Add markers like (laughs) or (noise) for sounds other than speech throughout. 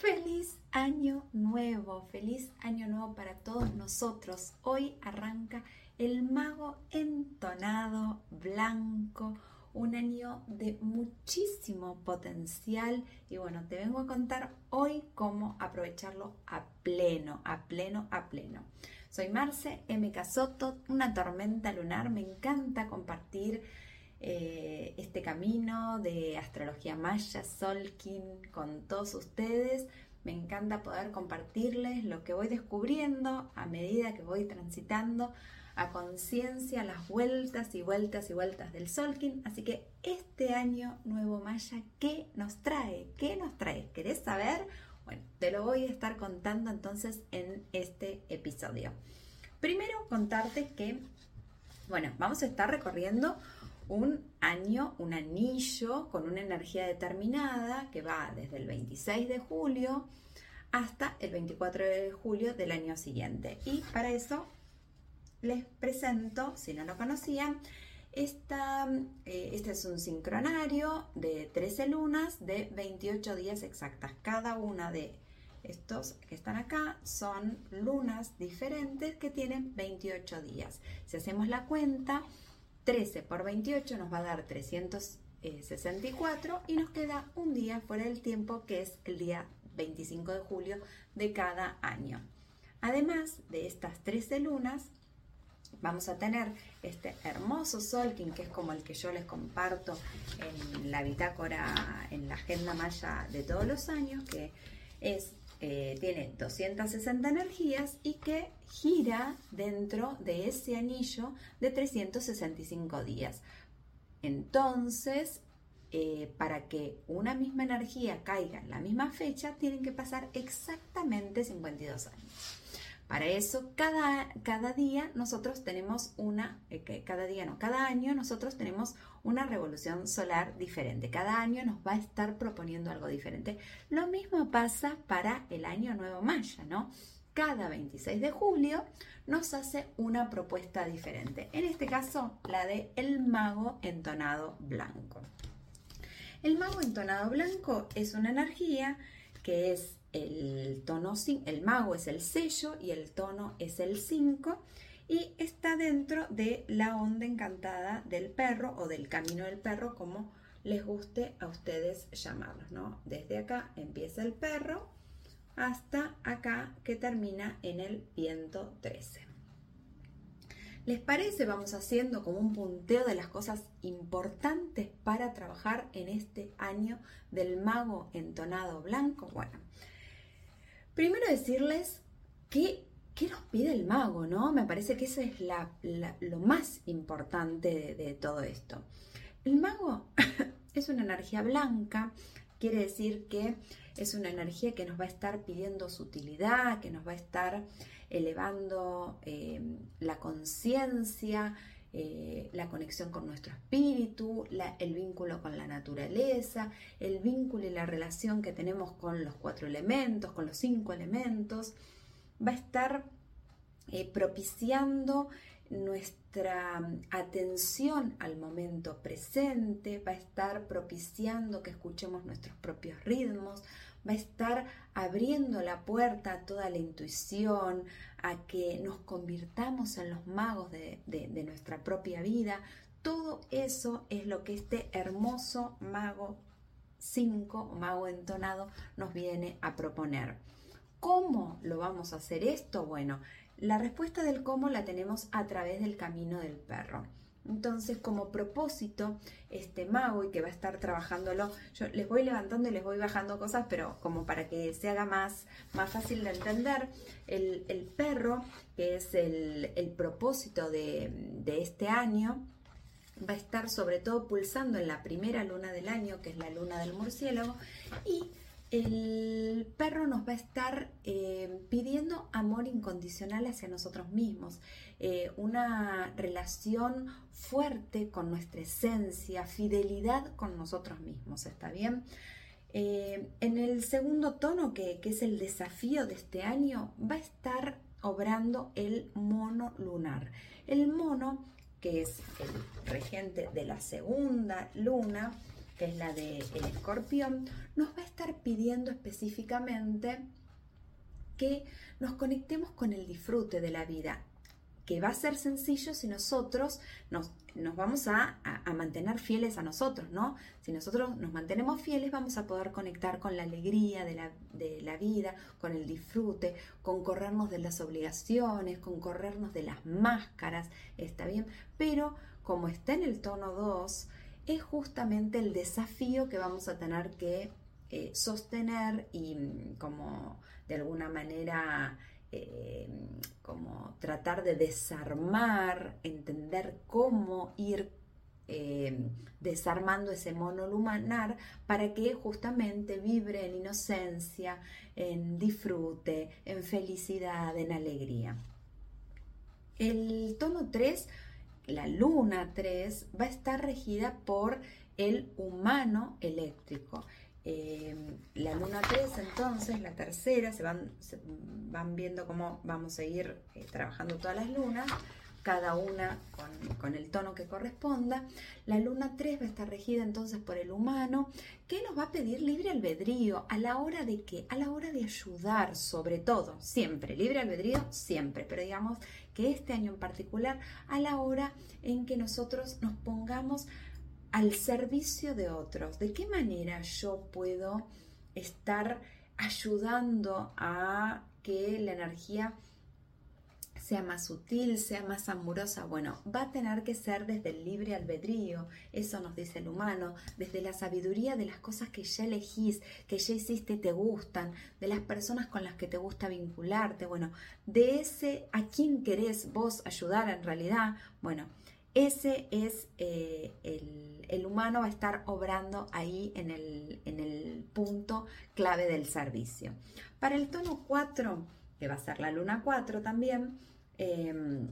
Feliz año nuevo, feliz año nuevo para todos nosotros. Hoy arranca el mago entonado blanco, un año de muchísimo potencial y bueno, te vengo a contar hoy cómo aprovecharlo a pleno, a pleno, a pleno. Soy Marce M. Casoto, una tormenta lunar, me encanta compartir eh, este camino de astrología maya, Solkin, con todos ustedes. Me encanta poder compartirles lo que voy descubriendo a medida que voy transitando a conciencia las vueltas y vueltas y vueltas del Solkin. Así que este año nuevo Maya, ¿qué nos trae? ¿Qué nos trae? ¿Querés saber? Bueno, te lo voy a estar contando entonces en este episodio. Primero contarte que, bueno, vamos a estar recorriendo un año, un anillo con una energía determinada que va desde el 26 de julio hasta el 24 de julio del año siguiente. Y para eso les presento, si no lo conocían, esta, eh, este es un sincronario de 13 lunas de 28 días exactas. Cada una de estos que están acá son lunas diferentes que tienen 28 días. Si hacemos la cuenta, 13 por 28 nos va a dar 364 y nos queda un día fuera del tiempo que es el día 25 de julio de cada año. Además de estas 13 lunas, vamos a tener este hermoso Solkin, que es como el que yo les comparto en la bitácora, en la agenda maya de todos los años, que es eh, tiene 260 energías y que gira dentro de ese anillo de 365 días. Entonces, eh, para que una misma energía caiga en la misma fecha, tienen que pasar exactamente 52 años. Para eso, cada, cada día nosotros tenemos una, eh, cada día no, cada año nosotros tenemos una revolución solar diferente. Cada año nos va a estar proponiendo algo diferente. Lo mismo pasa para el año nuevo maya, ¿no? Cada 26 de julio nos hace una propuesta diferente. En este caso, la de el mago entonado blanco. El mago entonado blanco es una energía que es el tono el mago es el sello y el tono es el 5 y está dentro de la onda encantada del perro o del camino del perro como les guste a ustedes llamarlos, ¿no? Desde acá empieza el perro hasta acá que termina en el viento 13. ¿Les parece? Vamos haciendo como un punteo de las cosas importantes para trabajar en este año del mago entonado blanco. Bueno, Primero decirles qué, qué nos pide el mago, ¿no? Me parece que eso es lo más importante de, todo esto. El mago (laughs) es una energía blanca, quiere decir que es una energía que nos va a estar pidiendo sutilidad, que nos va a estar elevando eh, la conciencia, eh, la conexión con nuestro espíritu, el vínculo con la naturaleza, el vínculo y la relación que tenemos con los cuatro elementos, con los cinco elementos, va a estar eh, propiciando nuestra atención al momento presente, va a estar propiciando que escuchemos nuestros propios ritmos, va a estar abriendo la puerta a toda la intuición, a que nos convirtamos en los magos de, nuestra propia vida. Todo eso es lo que este hermoso mago 5 mago entonado nos viene a proponer. ¿Cómo lo vamos a hacer esto? Bueno, la respuesta del cómo la tenemos a través del camino del perro. Entonces, como propósito, este y que va a estar trabajándolo, yo les voy levantando y les voy bajando cosas, pero como para que se haga más, más fácil de entender, el, perro, que es el, propósito de este año, va a estar sobre todo pulsando en la primera luna del año, que es la luna del murciélago, y el perro nos va a estar eh, pidiendo amor incondicional hacia nosotros mismos, eh, una relación fuerte con nuestra esencia, fidelidad con nosotros mismos, ¿está bien? Eh, en el segundo tono, que, que es el desafío de este año, va a estar obrando el mono lunar. El mono, que es el regente de la segunda luna, que es la de el escorpión, nos va a estar pidiendo específicamente que nos conectemos con el disfrute de la vida, que va a ser sencillo si nosotros nos, nos vamos a, mantener fieles a nosotros, ¿no? Si nosotros nos mantenemos fieles, vamos a poder conectar con la alegría de la, de la vida, con el disfrute, con corrernos de las obligaciones, con corrernos de las máscaras, está bien, pero como está en el tono 2, es justamente el desafío que vamos a tener que eh, sostener y mm, como de alguna manera eh, como tratar de desarmar, entender cómo ir eh, desarmando ese mono lunar para que justamente vibre en inocencia, en disfrute, en felicidad, en alegría. El tono 3 la luna 3 va a estar regida por el humano eléctrico. Eh, la luna 3 entonces, la tercera, se van, van viendo cómo vamos a ir eh, trabajando todas las lunas, cada una con, el tono que corresponda. La luna 3 va a estar regida entonces por el humano, que nos va a pedir libre albedrío a la hora de qué? A la hora de ayudar, sobre todo, siempre, libre albedrío, siempre, pero digamos que este año en particular, a la hora en que nosotros nos pongamos al servicio de otros. ¿De qué manera yo puedo estar ayudando a que la energía sea más sutil, sea más amorosa, bueno, va a tener que ser desde el libre albedrío, eso nos dice el humano, desde la sabiduría de las cosas que ya elegís, que ya hiciste y te gustan, de las personas con las que te gusta vincularte, bueno, de ese a quién querés vos ayudar en realidad, bueno, ese es eh, el, humano va a estar obrando ahí en el, en el punto clave del servicio. Para el tono 4, que va a ser la luna 4 también, Em,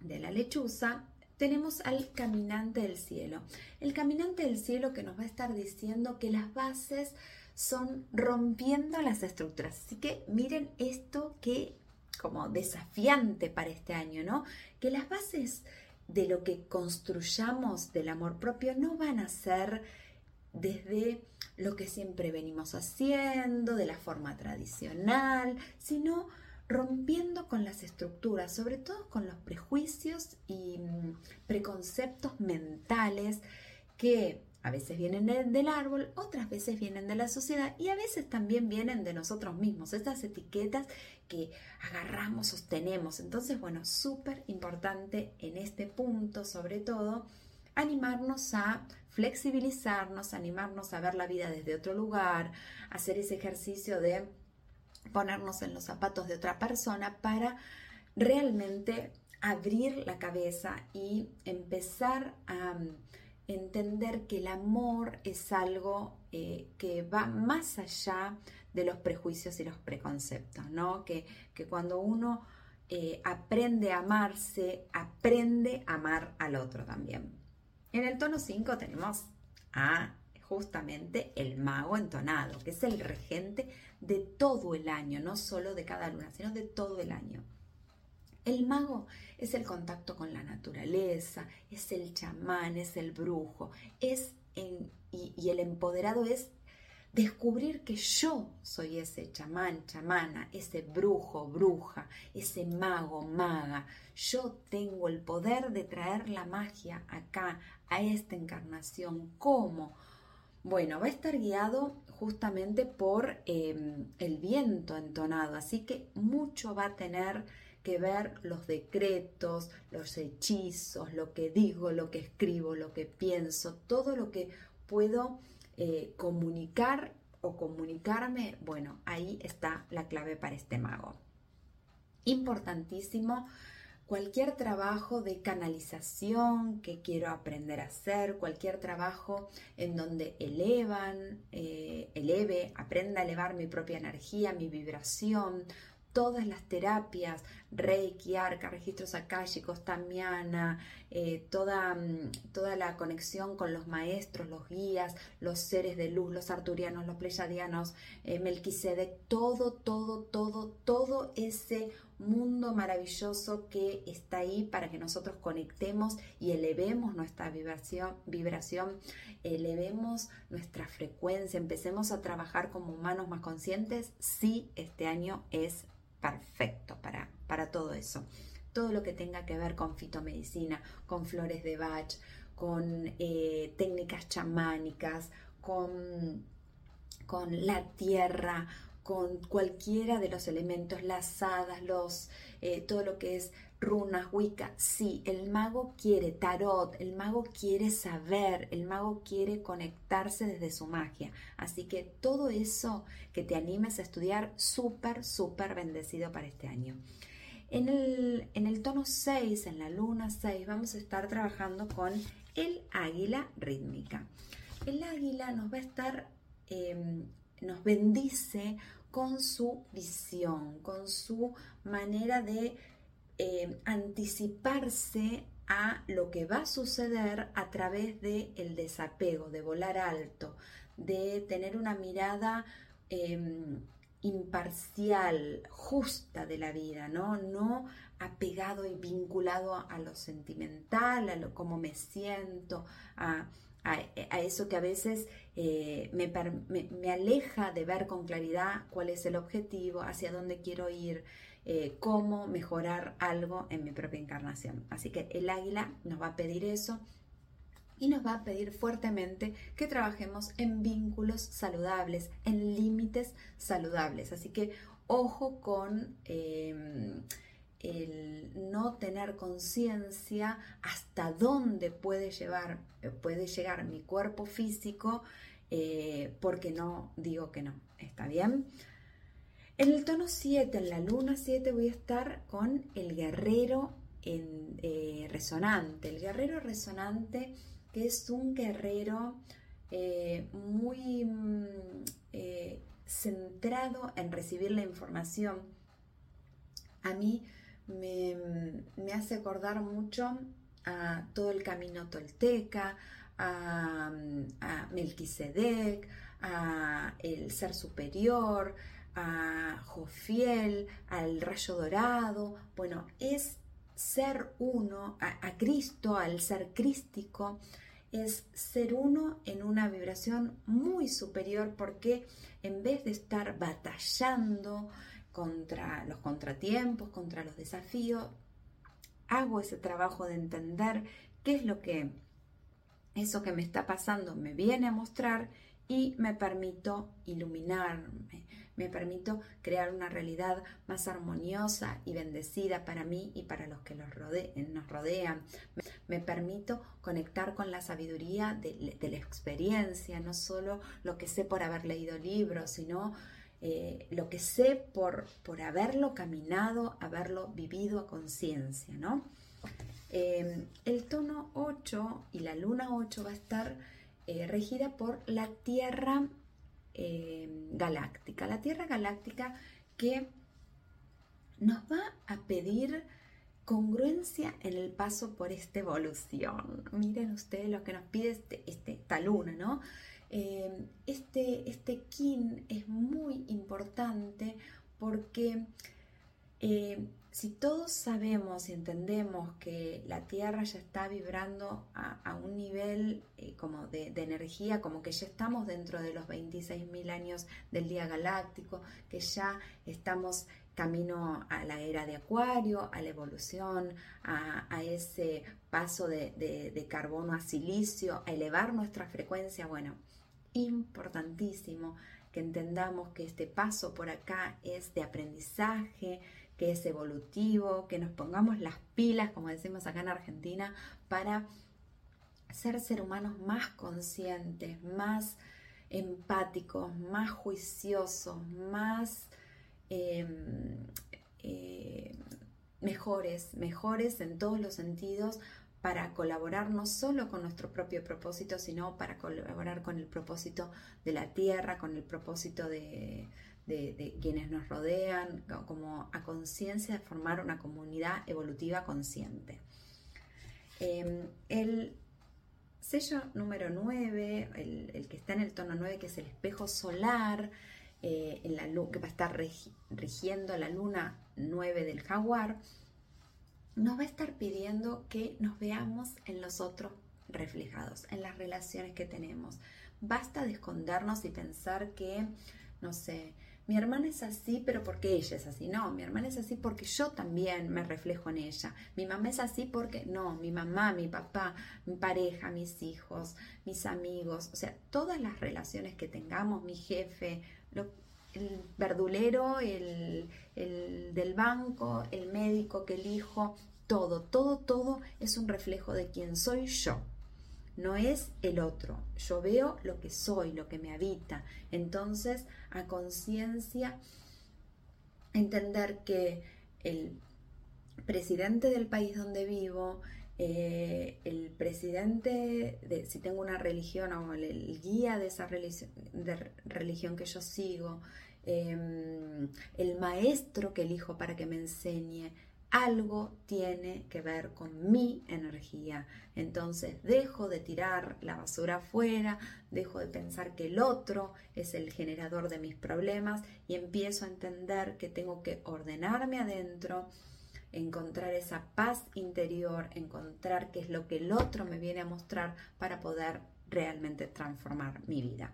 de la lechuza, tenemos al caminante del cielo. El caminante del cielo que nos va a estar diciendo que las bases son rompiendo las estructuras. Así que miren esto que como desafiante para este año, ¿no? Que las bases de lo que construyamos del amor propio no van a ser desde lo que siempre venimos haciendo, de la forma tradicional, sino rompiendo con las estructuras, sobre todo con los prejuicios y mm, preconceptos mentales que a veces vienen del árbol, otras veces vienen de la sociedad y a veces también vienen de nosotros mismos, estas etiquetas que agarramos, sostenemos. Entonces, bueno, súper importante en este punto, sobre todo, animarnos a flexibilizarnos, animarnos a ver la vida desde otro lugar, hacer ese ejercicio de ponernos en los zapatos de otra persona para realmente abrir la cabeza y empezar a mm, entender que el amor es algo eh, que va más allá de los prejuicios y los preconceptos, ¿no? Que, cuando uno eh, aprende a amarse, aprende a amar al otro también. En el tono 5 tenemos a justamente el mago entonado, que es el regente de todo el año, no solo de cada luna, sino de todo el año. El mago es el contacto con la naturaleza, es el chamán, es el brujo, es y, el empoderado es descubrir que yo soy ese chamán, chamana, ese brujo, bruja, ese mago, maga. Yo tengo el poder de traer la magia acá, a esta encarnación. ¿Cómo? Bueno, va a estar guiado justamente por em, el viento entonado, así que mucho va a tener que ver los decretos, los hechizos, lo que digo, lo que escribo, lo que pienso, todo lo que puedo eh, comunicar o comunicarme, bueno, ahí está la clave para este mago. Importantísimo cualquier trabajo de canalización que quiero aprender a hacer, cualquier trabajo en donde elevan, eh, eleve, aprenda a elevar mi propia energía, mi vibración, todas las terapias, Reiki, Arca, registros akáshicos, Tamiana, eh, toda, mm, toda la conexión con los maestros, los guías, los seres de luz, los arturianos, los pleyadianos, eh, Melquisedec, todo, todo, todo, todo ese mundo maravilloso que está ahí para que nosotros conectemos y elevemos nuestra vibración, vibración elevemos nuestra frecuencia, empecemos a trabajar como humanos más conscientes, sí, este año es perfecto para, para todo eso. Todo lo que tenga que ver con fitomedicina, con flores de Bach, con eh, técnicas chamánicas, con, con la tierra, con cualquiera de los elementos, las hadas, los, eh, todo lo que es runas, wicca. Sí, el mago quiere tarot, el mago quiere saber, el mago quiere conectarse desde su magia. Así que todo eso que te animes a estudiar, súper, súper bendecido para este año. En el, en el tono 6, en la luna 6, vamos a estar trabajando con el águila rítmica. El águila nos va a estar, em, nos bendice con su visión, con su manera de em, anticiparse a lo que va a suceder a través del el desapego, de volar alto, de tener una mirada em, imparcial, justa de la vida, ¿no? No apegado y vinculado a, lo sentimental, a lo cómo me siento, a, eso que a veces eh, me, aleja de ver con claridad cuál es el objetivo, hacia dónde quiero ir, eh, cómo mejorar algo en mi propia encarnación. Así que el águila nos va a pedir eso y nos va a pedir fuertemente que trabajemos en vínculos saludables, en límites saludables. Así que ojo con em, el no tener conciencia hasta dónde puede, llevar, puede llegar mi cuerpo físico, eh, porque no digo que no. ¿Está bien? En el tono 7, en la luna 7, voy a estar con el guerrero en, eh, resonante. El guerrero resonante que es un guerrero eh, muy mm, centrado en recibir la información, a mí me, me, hace acordar mucho a todo el camino tolteca, a, a Melquisedec, a el ser superior, a Jofiel, al rayo dorado. Bueno, es ser uno, a, Cristo, al ser crístico, es ser uno en una vibración muy superior porque en vez de estar batallando contra los contratiempos, contra los desafíos, hago ese trabajo de entender qué es lo que eso que me está pasando me viene a mostrar y me permito iluminarme, me permito crear una realidad más armoniosa y bendecida para mí y para los que nos rodean. Me permito conectar con la sabiduría de, la experiencia, no solo lo que sé por haber leído libros, sino eh, lo que sé por, por haberlo caminado, haberlo vivido a conciencia, ¿no? Eh, el tono 8 y la luna 8 va a estar eh, regida por la Tierra galáctica. La Tierra galáctica que nos va a pedir congruencia en el paso por esta evolución. Miren ustedes lo que nos pide este esta luna, ¿no? Eh, este, este kin es muy importante porque si todos sabemos y entendemos que la Tierra ya está vibrando a, un nivel eh, como de, energía, como que ya estamos dentro de los 26.000 años del día galáctico, que ya estamos camino a la era de Acuario, a la evolución, a, ese paso de, de carbono a silicio, a elevar nuestra frecuencia, bueno, importantísimo que entendamos que este paso por acá es de aprendizaje, que es evolutivo, que nos pongamos las pilas, como decimos acá en Argentina, para ser ser humanos más conscientes, más empáticos, más juiciosos, más em, eh, mejores, mejores en todos los sentidos para colaborar no solo con nuestro propio propósito, sino para colaborar con el propósito de la tierra, con el propósito de, de, quienes nos rodean, como a conciencia de formar una comunidad evolutiva consciente. Em, el sello número 9, el, que está en el tono 9, que es el espejo solar, eh, en la que va a estar rigiendo la luna 9 del jaguar, nos va a estar pidiendo que nos veamos en los otros reflejados, en las relaciones que tenemos. Basta de escondernos y pensar que, no sé, mi hermana es así, pero porque ella es así. No, mi hermana es así porque yo también me reflejo en ella. Mi mamá es así porque no, mi mamá, mi papá, mi pareja, mis hijos, mis amigos, o sea, todas las relaciones que tengamos, mi jefe, el verdulero, el, el del banco, el médico que elijo, todo, todo, todo es un reflejo de quién soy yo no es el otro. Yo veo lo que soy, lo que me habita. Entonces, a conciencia, entender que el presidente del país donde vivo, eh, el presidente, de, si tengo una religión o el, guía de esa religión, de religión que yo sigo, em, el maestro que elijo para que me enseñe, algo tiene que ver con mi energía. Entonces dejo de tirar la basura afuera, dejo de pensar que el otro es el generador de mis problemas y empiezo a entender que tengo que ordenarme adentro, encontrar esa paz interior, encontrar qué es lo que el otro me viene a mostrar para poder realmente transformar mi vida.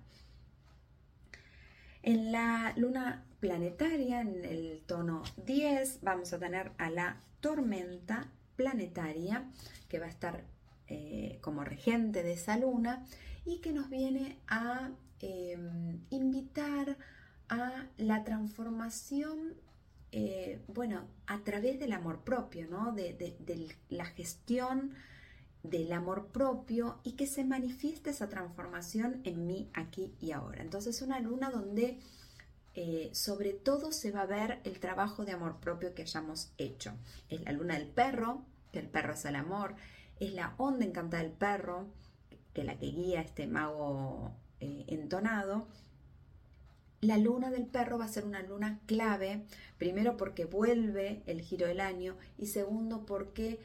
En la luna planetaria, en el tono 10, vamos a tener a la tormenta planetaria que va a estar eh, como regente de esa luna y que nos viene a em, invitar a la transformación, eh, bueno, a través del amor propio, ¿no? de, de la gestión del amor propio y que se manifieste esa transformación en mí aquí y ahora. Entonces una luna donde eh, sobre todo se va a ver el trabajo de amor propio que hayamos hecho. Es la luna del perro, que el perro es el amor, es la onda encantada del perro, que la que guía este mago eh, entonado. La luna del perro va a ser una luna clave, primero porque vuelve el giro del año y segundo porque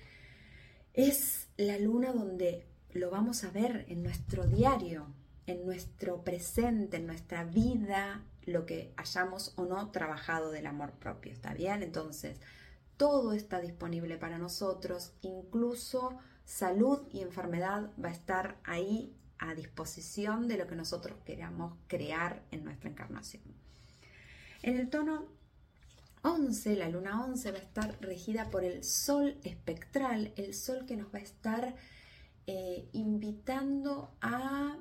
es la luna donde lo vamos a ver en nuestro diario, en nuestro presente, en nuestra vida, lo que hayamos o no trabajado del amor propio. ¿Está bien? Entonces, todo está disponible para nosotros, incluso salud y enfermedad va a estar ahí a disposición de lo que nosotros queramos crear en nuestra encarnación. En el tono 11, la luna 11 va a estar regida por el sol espectral, el sol que nos va a estar eh, invitando a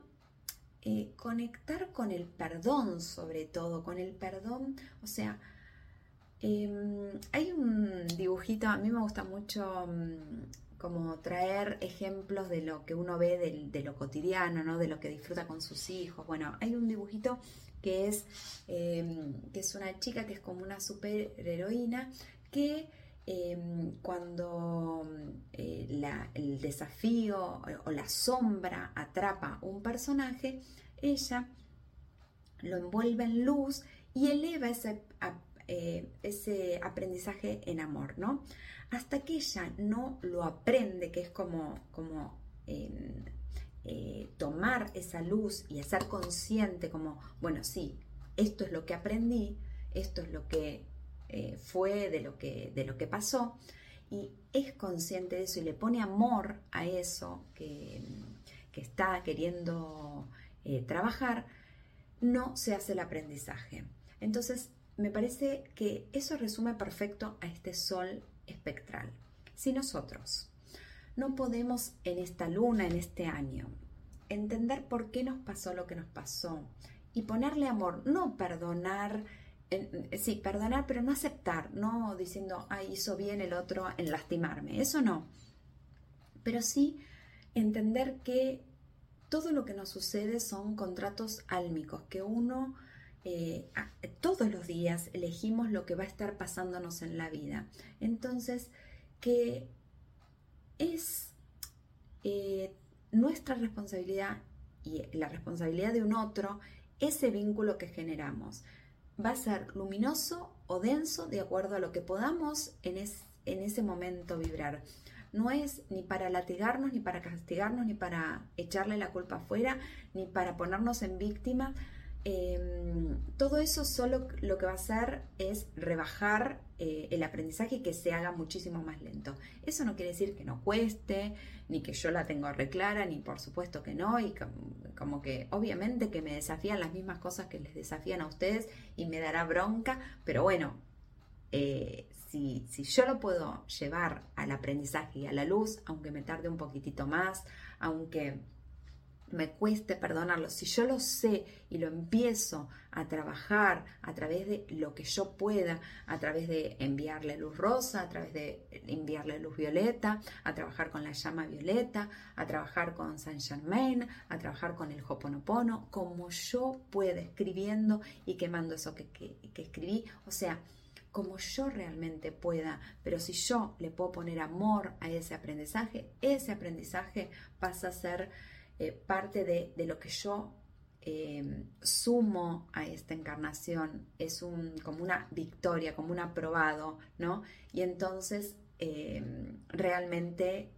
eh, conectar con el perdón sobre todo, con el perdón, o sea, em, hay un dibujito, a mí me gusta mucho mm, como traer ejemplos de lo que uno ve de, lo cotidiano, ¿no? de lo que disfruta con sus hijos. Bueno, hay un dibujito que es, em, que es una chica que es como una superheroína que em, cuando eh, el desafío o la sombra atrapa un personaje, ella lo envuelve en luz y eleva ese, eh, ese aprendizaje en amor, ¿no? Hasta que ella no lo aprende, que es como, como em, eh, tomar esa luz y ser consciente como, bueno, sí, esto es lo que aprendí, esto es lo que eh, fue de lo que, de lo que pasó, y es consciente de eso y le pone amor a eso que, está queriendo trabajar, no se hace el aprendizaje. Entonces, me parece que eso resume perfecto a este sol espectral. Si nosotros no podemos en esta luna, en este año, entender por qué nos pasó lo que nos pasó y ponerle amor, no perdonar, sí, perdonar, pero no aceptar, no diciendo, ay, hizo bien el otro en lastimarme, eso no. Pero sí entender que todo lo que nos sucede son contratos álmicos, que uno eh, todos los días elegimos lo que va a estar pasándonos en la vida. Entonces, que es eh, nuestra responsabilidad y la responsabilidad de un otro ese vínculo que generamos. Va a ser luminoso o denso de acuerdo a lo que podamos en, en ese momento vibrar. No es ni para latigarnos, ni para castigarnos, ni para echarle la culpa afuera, ni para ponernos en víctima. Em, todo eso solo lo que va a hacer es rebajar eh, el aprendizaje y que se haga muchísimo más lento. Eso no quiere decir que no cueste, ni que yo la tengo reclara, ni por supuesto que no, y como, que obviamente que me desafían las mismas cosas que les desafían a ustedes y me dará bronca, pero bueno, eh, si, si, yo lo puedo llevar al aprendizaje y a la luz, aunque me tarde un poquitito más, aunque me cueste perdonarlo, si yo lo sé y lo empiezo a trabajar a través de lo que yo pueda, a través de enviarle luz rosa, a través de enviarle luz violeta, a trabajar con la llama violeta, a trabajar con Saint Germain, a trabajar con el Hoponopono, como yo pueda escribiendo y quemando eso que, que escribí, o sea, como yo realmente pueda, pero si yo le puedo poner amor a ese aprendizaje, ese aprendizaje pasa a ser eh, parte de, lo que yo eh, sumo a esta encarnación, es un, como una victoria, como un aprobado, ¿no? Y entonces eh, realmente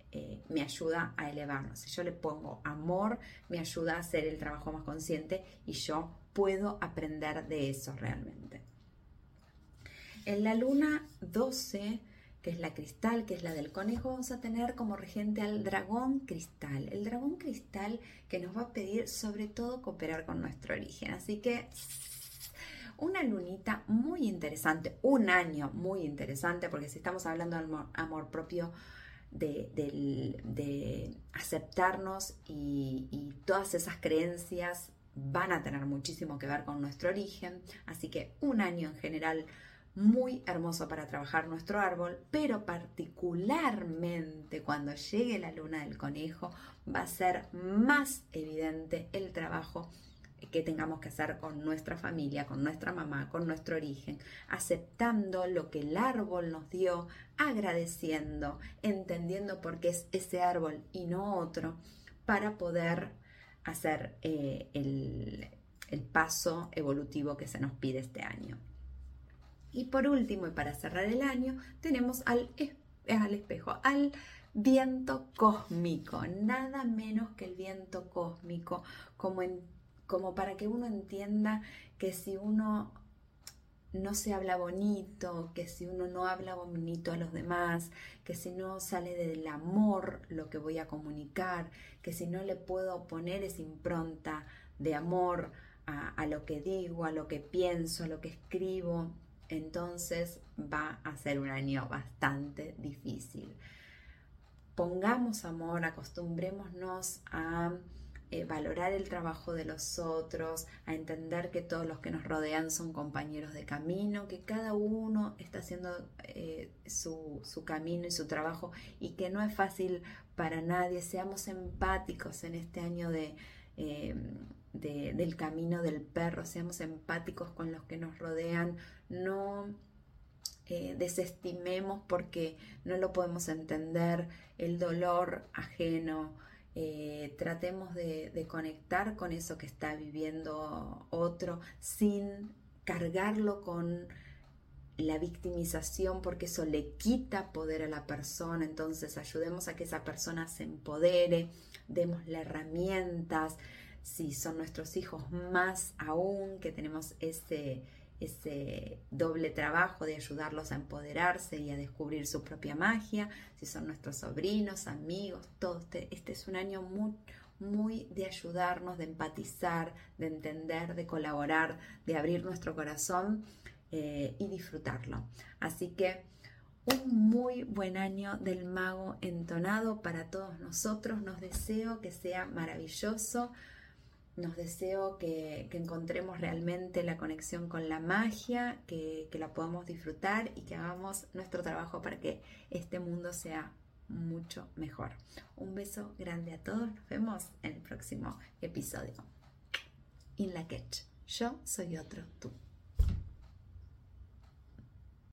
me ayuda a elevarnos. Si yo le pongo amor, me ayuda a hacer el trabajo más consciente y yo puedo aprender de eso realmente. En la luna 12 que es la cristal, que es la del conejo, vamos a tener como regente al dragón cristal. El dragón cristal que nos va a pedir sobre todo cooperar con nuestro origen. Así que una lunita muy interesante, un año muy interesante, porque si estamos hablando de amor, propio, de, aceptarnos y todas esas creencias van a tener muchísimo que ver con nuestro origen. Así que un año en general muy hermoso para trabajar nuestro árbol, pero particularmente cuando llegue la luna del conejo va a ser más evidente el trabajo que tengamos que hacer con nuestra familia, con nuestra mamá, con nuestro origen, aceptando lo que el árbol nos dio, agradeciendo, entendiendo por qué es ese árbol y no otro, para poder hacer eh, el, el paso evolutivo que se nos pide este año. Y por último, y para cerrar el año, tenemos al, al espejo, al viento cósmico, nada menos que el viento cósmico, como, como para que uno entienda que si uno no se habla bonito, que si uno no habla bonito a los demás, que si no sale del amor lo que voy a comunicar, que si no le puedo poner esa impronta de amor a, a lo que digo, a lo que pienso, a lo que escribo, entonces va a ser un año bastante difícil. Pongamos amor, acostumbrémonos a eh, valorar el trabajo de los otros, a entender que todos los que nos rodean son compañeros de camino, que cada uno está haciendo eh, su, camino y su trabajo y que no es fácil para nadie. Seamos empáticos en este año de... Eh, del camino del perro, seamos empáticos con los que nos rodean, no eh, desestimemos porque no lo podemos entender, el dolor ajeno, eh, tratemos de, conectar con eso que está viviendo otro sin cargarlo con la victimización porque eso le quita poder a la persona, entonces ayudemos a que esa persona se empodere, démosle herramientas, si son nuestros hijos más aún, que tenemos ese, ese doble trabajo de ayudarlos a empoderarse y a descubrir su propia magia, si son nuestros sobrinos, amigos, todo este, este es un año muy, muy de ayudarnos, de empatizar, de entender, de colaborar, de abrir nuestro corazón eh, y disfrutarlo. Así que un muy buen año del mago entonado para todos nosotros. Nos deseo que sea maravilloso nos deseo que, encontremos realmente la conexión con la magia, que, la podamos disfrutar y que hagamos nuestro trabajo para que este mundo sea mucho mejor. Un beso grande a todos. Nos vemos en el próximo episodio. In la Catch. Yo soy otro tú.